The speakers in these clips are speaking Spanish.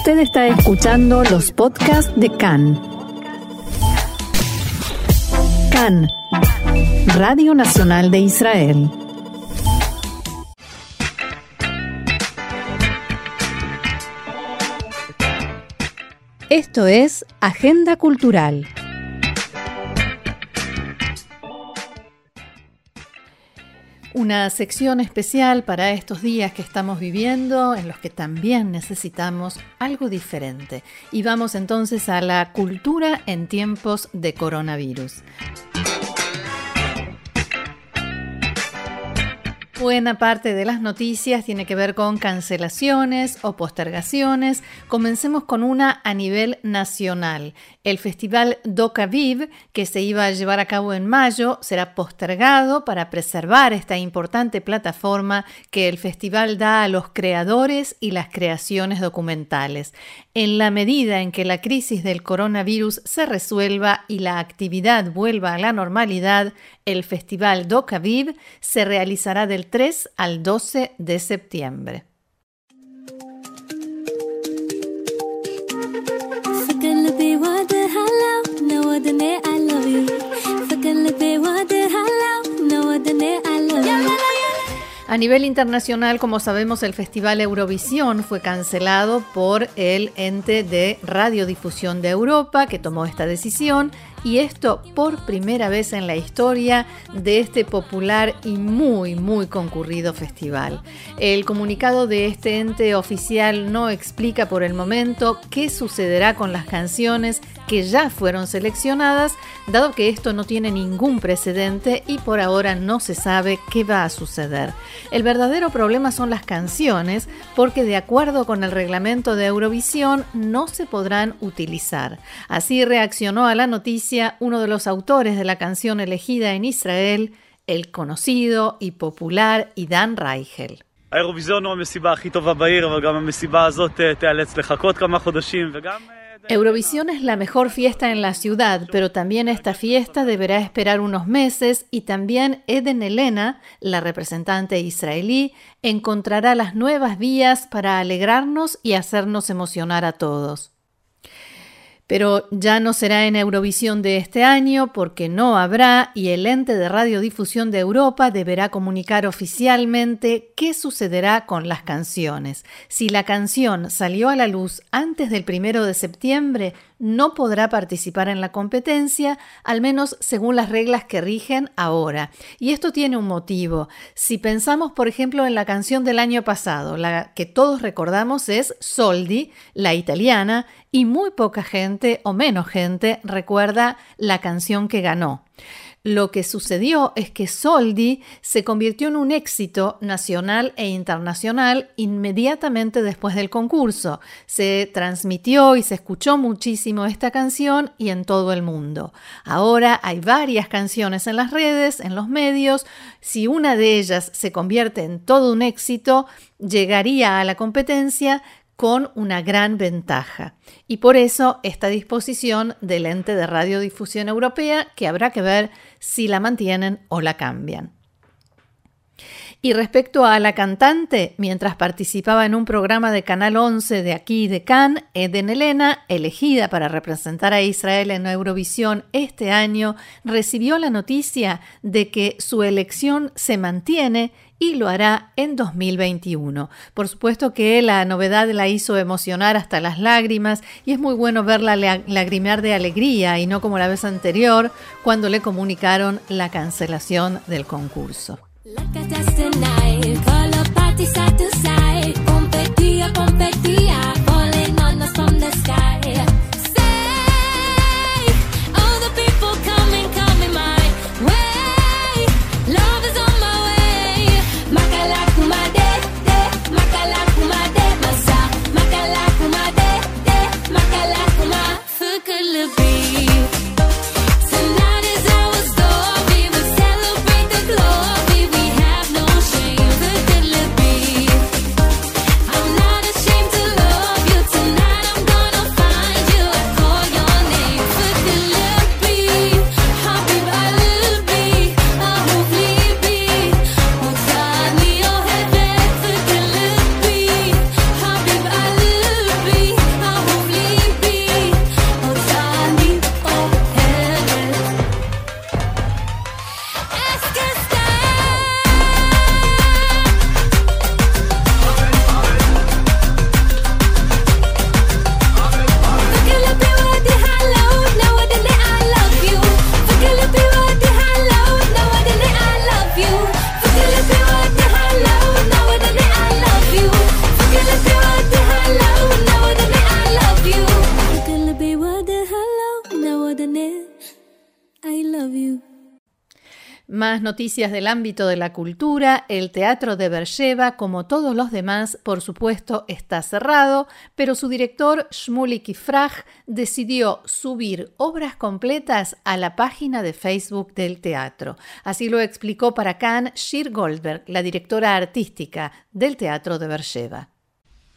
Usted está escuchando los podcasts de CAN. CAN, Radio Nacional de Israel. Esto es Agenda Cultural. Una sección especial para estos días que estamos viviendo, en los que también necesitamos algo diferente. Y vamos entonces a la cultura en tiempos de coronavirus. Buena parte de las noticias tiene que ver con cancelaciones o postergaciones. Comencemos con una a nivel nacional. El festival Doca Viv, que se iba a llevar a cabo en mayo, será postergado para preservar esta importante plataforma que el festival da a los creadores y las creaciones documentales. En la medida en que la crisis del coronavirus se resuelva y la actividad vuelva a la normalidad, el festival Doca Viv se realizará del 3 al 12 de septiembre. A nivel internacional, como sabemos, el Festival Eurovisión fue cancelado por el ente de radiodifusión de Europa que tomó esta decisión y esto por primera vez en la historia de este popular y muy muy concurrido festival. El comunicado de este ente oficial no explica por el momento qué sucederá con las canciones que ya fueron seleccionadas, dado que esto no tiene ningún precedente y por ahora no se sabe qué va a suceder. El verdadero problema son las canciones, porque de acuerdo con el reglamento de Eurovisión no se podrán utilizar. Así reaccionó a la noticia uno de los autores de la canción elegida en Israel, el conocido y popular Idan Reichel. Eurovisión es la mejor fiesta en la ciudad, pero también esta fiesta deberá esperar unos meses y también Eden Elena, la representante israelí, encontrará las nuevas vías para alegrarnos y hacernos emocionar a todos pero ya no será en Eurovisión de este año porque no habrá y el ente de radiodifusión de Europa deberá comunicar oficialmente qué sucederá con las canciones. Si la canción salió a la luz antes del primero de septiembre, no podrá participar en la competencia, al menos según las reglas que rigen ahora. Y esto tiene un motivo. Si pensamos, por ejemplo, en la canción del año pasado, la que todos recordamos es Soldi, la italiana, y muy poca gente o menos gente recuerda la canción que ganó. Lo que sucedió es que Soldi se convirtió en un éxito nacional e internacional inmediatamente después del concurso. Se transmitió y se escuchó muchísimo esta canción y en todo el mundo. Ahora hay varias canciones en las redes, en los medios. Si una de ellas se convierte en todo un éxito, llegaría a la competencia con una gran ventaja. Y por eso esta disposición del ente de radiodifusión europea que habrá que ver si la mantienen o la cambian. Y respecto a la cantante, mientras participaba en un programa de Canal 11 de aquí de Cannes, Eden Elena, elegida para representar a Israel en Eurovisión este año, recibió la noticia de que su elección se mantiene y lo hará en 2021. Por supuesto que la novedad la hizo emocionar hasta las lágrimas y es muy bueno verla lagrimear de alegría y no como la vez anterior cuando le comunicaron la cancelación del concurso. Like Noticias del ámbito de la cultura. El Teatro de Bercheva, como todos los demás, por supuesto, está cerrado, pero su director, Shmulik Ifraj, decidió subir obras completas a la página de Facebook del teatro. Así lo explicó para Cannes Shir Goldberg, la directora artística del Teatro de Bercheva.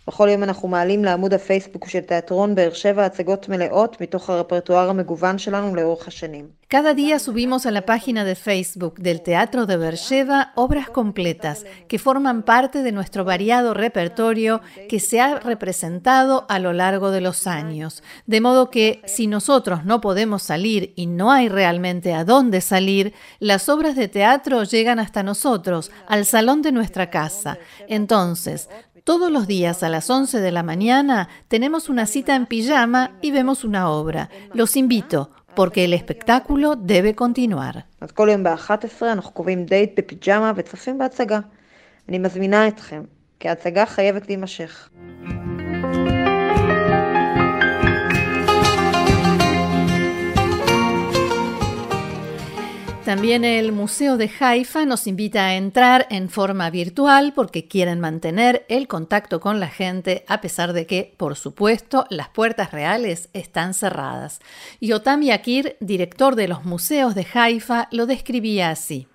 בכל יום אנחנו מעלים לעמוד הפייסבוק של תיאטרון באר שבע הצגות מלאות מתוך הרפרטואר המגוון שלנו לאורך השנים. Cada día subimos a la página de Facebook del Teatro de Bercheva obras completas que forman parte de nuestro variado repertorio que se ha representado a lo largo de los años. De modo que si nosotros no podemos salir y no hay realmente a dónde salir, las obras de teatro llegan hasta nosotros, al salón de nuestra casa. Entonces, todos los días a las 11 de la mañana tenemos una cita en pijama y vemos una obra. Los invito, porque el espectáculo debe continuar. אני מזמינה אתכם, כי ההצגה חייבת להימשך. También el Museo de Haifa nos invita a entrar en forma virtual porque quieren mantener el contacto con la gente a pesar de que, por supuesto, las puertas reales están cerradas. Yotam Yakir, director de los museos de Haifa, lo describía así.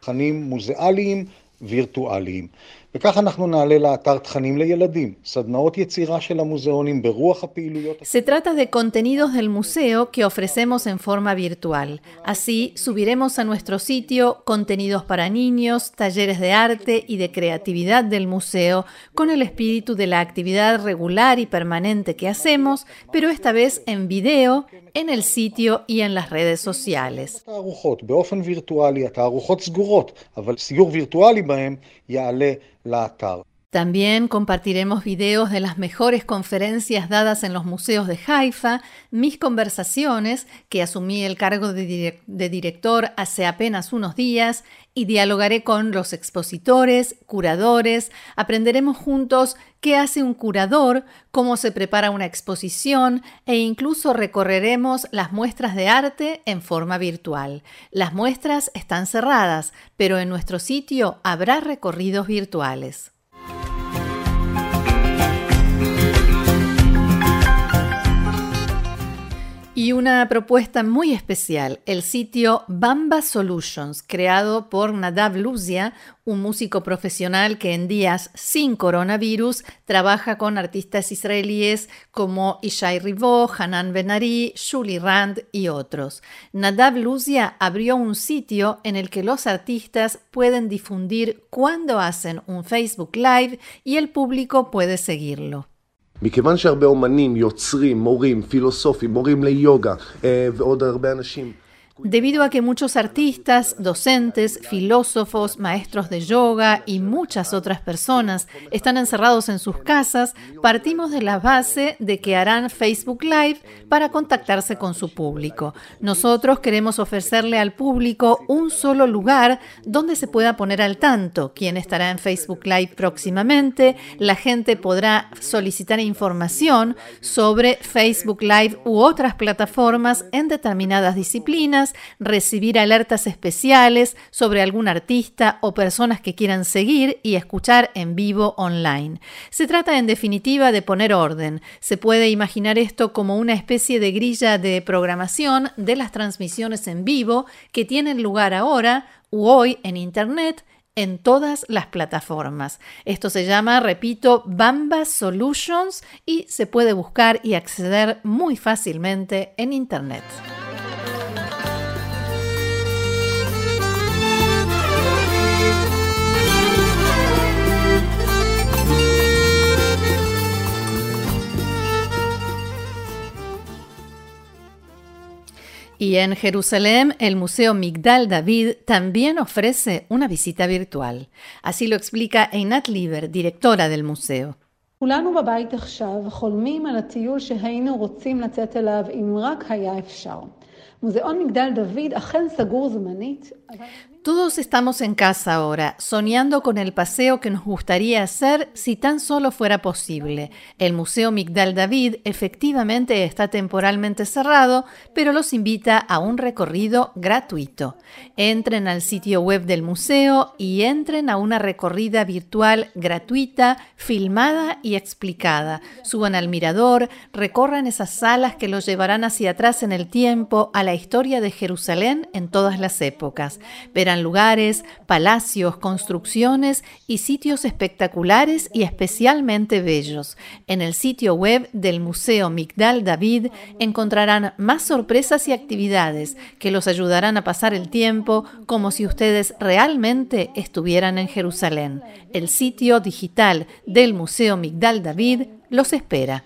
Se trata de contenidos del museo que ofrecemos en forma virtual. Así, subiremos a nuestro sitio contenidos para niños, talleres de arte y de creatividad del museo, con el espíritu de la actividad regular y permanente que hacemos, pero esta vez en video, en el sitio y en las redes sociales. También compartiremos videos de las mejores conferencias dadas en los museos de Haifa, mis conversaciones, que asumí el cargo de, director hace apenas unos días, y dialogaré con los expositores, curadores, aprenderemos juntos qué hace un curador, cómo se prepara una exposición e incluso recorreremos las muestras de arte en forma virtual. Las muestras están cerradas, pero en nuestro sitio habrá recorridos virtuales. Y una propuesta muy especial, el sitio Bamba Solutions, creado por Nadav Luzia, un músico profesional que en días sin coronavirus trabaja con artistas israelíes como Ishai Rivó, Hanan Benari, Shuli Rand y otros. Nadav Luzia abrió un sitio en el que los artistas pueden difundir cuando hacen un Facebook Live y el público puede seguirlo. מכיוון שהרבה אומנים, יוצרים, מורים, פילוסופים, מורים ליוגה ועוד הרבה אנשים Debido a que muchos artistas, docentes, filósofos, maestros de yoga y muchas otras personas están encerrados en sus casas, partimos de la base de que harán Facebook Live para contactarse con su público. Nosotros queremos ofrecerle al público un solo lugar donde se pueda poner al tanto quién estará en Facebook Live próximamente. La gente podrá solicitar información sobre Facebook Live u otras plataformas en determinadas disciplinas recibir alertas especiales sobre algún artista o personas que quieran seguir y escuchar en vivo online. Se trata en definitiva de poner orden. Se puede imaginar esto como una especie de grilla de programación de las transmisiones en vivo que tienen lugar ahora u hoy en Internet en todas las plataformas. Esto se llama, repito, Bamba Solutions y se puede buscar y acceder muy fácilmente en Internet. Y en Jerusalén, el Museo Migdal David también ofrece una visita virtual. Así lo explica Einat Lieber, directora del museo. Todos estamos en casa ahora, soñando con el paseo que nos gustaría hacer si tan solo fuera posible. El Museo Migdal David efectivamente está temporalmente cerrado, pero los invita a un recorrido gratuito. Entren al sitio web del museo y entren a una recorrida virtual gratuita, filmada y explicada. Suban al mirador, recorran esas salas que los llevarán hacia atrás en el tiempo a la historia de Jerusalén en todas las épocas. Verán lugares, palacios, construcciones y sitios espectaculares y especialmente bellos. En el sitio web del Museo Migdal David encontrarán más sorpresas y actividades que los ayudarán a pasar el tiempo como si ustedes realmente estuvieran en Jerusalén. El sitio digital del Museo Migdal David los espera.